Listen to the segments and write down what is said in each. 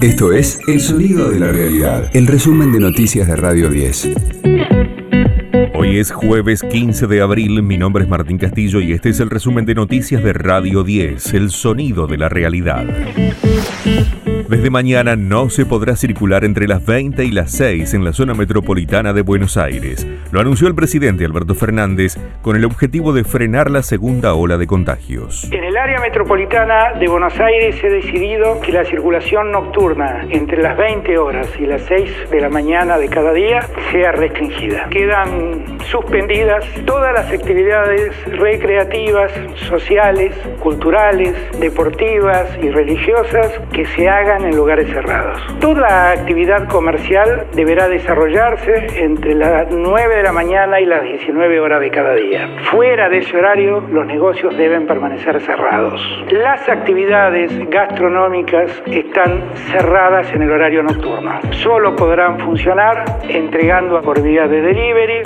Esto es El Sonido de la Realidad, el resumen de noticias de Radio 10. Hoy es jueves 15 de abril, mi nombre es Martín Castillo y este es el resumen de noticias de Radio 10, El Sonido de la Realidad. Desde mañana no se podrá circular entre las 20 y las 6 en la zona metropolitana de Buenos Aires. Lo anunció el presidente Alberto Fernández con el objetivo de frenar la segunda ola de contagios. En el área metropolitana de Buenos Aires se ha decidido que la circulación nocturna entre las 20 horas y las 6 de la mañana de cada día sea restringida. Quedan suspendidas todas las actividades recreativas, sociales, culturales, deportivas y religiosas que se hagan en lugares cerrados. Toda actividad comercial deberá desarrollarse entre las 9 de la mañana y las 19 horas de cada día. Fuera de ese horario, los negocios deben permanecer cerrados. Las actividades gastronómicas están cerradas en el horario nocturno. Solo podrán funcionar entregando por vía de delivery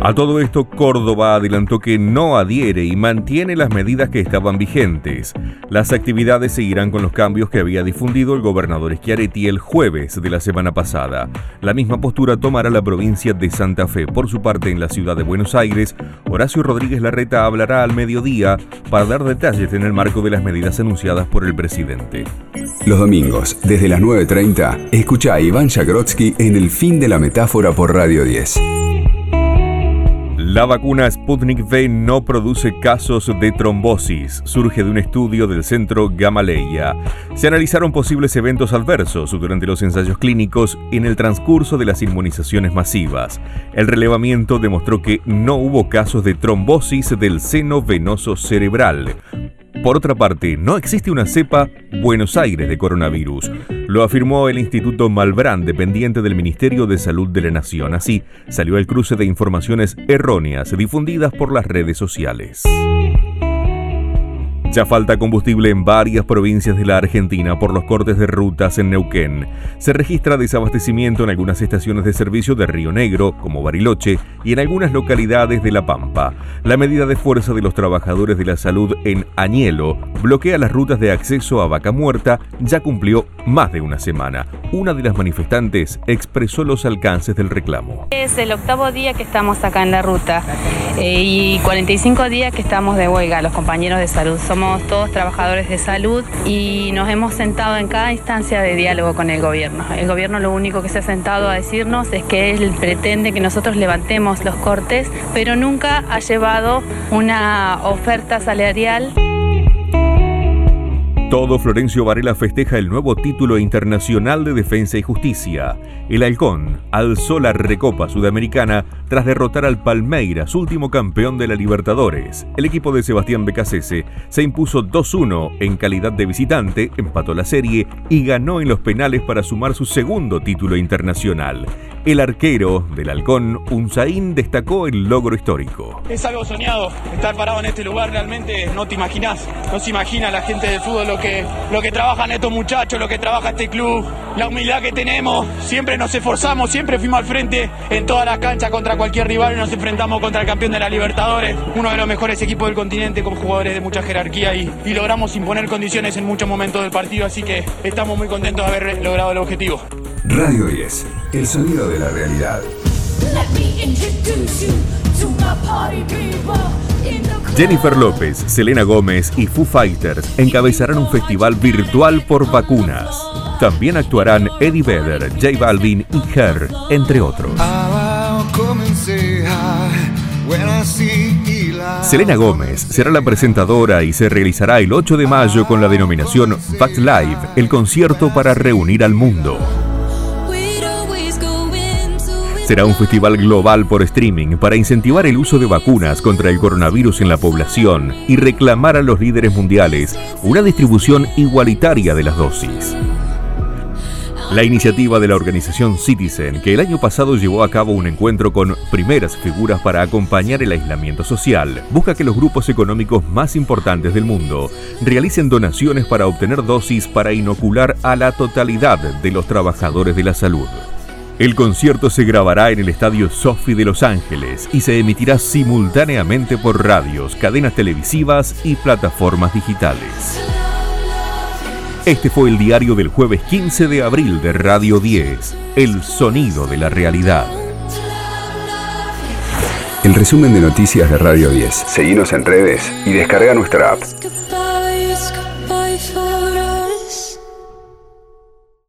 a todo esto, Córdoba adelantó que no adhiere y mantiene las medidas que estaban vigentes. Las actividades seguirán con los cambios que había difundido el gobernador Schiaretti el jueves de la semana pasada. La misma postura tomará la provincia de Santa Fe. Por su parte, en la ciudad de Buenos Aires, Horacio Rodríguez Larreta hablará al mediodía para dar detalles en el marco de las medidas anunciadas por el presidente. Los domingos, desde las 9.30, escucha a Iván Jagrotsky en El Fin de la Metáfora por Radio 10. La vacuna Sputnik V no produce casos de trombosis. Surge de un estudio del centro Gamaleya. Se analizaron posibles eventos adversos durante los ensayos clínicos en el transcurso de las inmunizaciones masivas. El relevamiento demostró que no hubo casos de trombosis del seno venoso cerebral. Por otra parte, no existe una cepa Buenos Aires de coronavirus. Lo afirmó el Instituto Malbrán, dependiente del Ministerio de Salud de la Nación. Así, salió el cruce de informaciones erróneas difundidas por las redes sociales. Ya falta combustible en varias provincias de la Argentina por los cortes de rutas en Neuquén. Se registra desabastecimiento en algunas estaciones de servicio de Río Negro, como Bariloche, y en algunas localidades de La Pampa. La medida de fuerza de los trabajadores de la salud en Añelo bloquea las rutas de acceso a Vaca Muerta, ya cumplió más de una semana. Una de las manifestantes expresó los alcances del reclamo. Es el octavo día que estamos acá en la ruta eh, y 45 días que estamos de huelga, los compañeros de salud. Somos todos trabajadores de salud y nos hemos sentado en cada instancia de diálogo con el gobierno. El gobierno lo único que se ha sentado a decirnos es que él pretende que nosotros levantemos los cortes, pero nunca ha llevado una oferta salarial. Todo Florencio Varela festeja el nuevo título internacional de defensa y justicia. El Halcón alzó la Recopa Sudamericana tras derrotar al Palmeiras, último campeón de la Libertadores. El equipo de Sebastián Becasese se impuso 2-1 en calidad de visitante, empató la serie y ganó en los penales para sumar su segundo título internacional. El arquero del Halcón, Unzaín, destacó el logro histórico. Es algo soñado, estar parado en este lugar realmente no te imaginas, no se imagina la gente del fútbol lo que, lo que trabajan estos muchachos, lo que trabaja este club, la humildad que tenemos, siempre nos esforzamos, siempre fuimos al frente en todas las canchas contra cualquier rival y nos enfrentamos contra el campeón de la Libertadores, uno de los mejores equipos del continente con jugadores de mucha jerarquía y, y logramos imponer condiciones en muchos momentos del partido, así que estamos muy contentos de haber logrado el objetivo. Radio 10, el sonido de la realidad. Jennifer López, Selena Gómez y Foo Fighters encabezarán un festival virtual por vacunas. También actuarán Eddie Vedder, J Balvin y Her, entre otros. Selena Gómez será la presentadora y se realizará el 8 de mayo con la denominación Back Live, el concierto para reunir al mundo. Será un festival global por streaming para incentivar el uso de vacunas contra el coronavirus en la población y reclamar a los líderes mundiales una distribución igualitaria de las dosis. La iniciativa de la organización Citizen, que el año pasado llevó a cabo un encuentro con primeras figuras para acompañar el aislamiento social, busca que los grupos económicos más importantes del mundo realicen donaciones para obtener dosis para inocular a la totalidad de los trabajadores de la salud. El concierto se grabará en el Estadio Sofi de Los Ángeles y se emitirá simultáneamente por radios, cadenas televisivas y plataformas digitales. Este fue el diario del jueves 15 de abril de Radio 10, El sonido de la realidad. El resumen de noticias de Radio 10. Seguimos en redes y descarga nuestra app.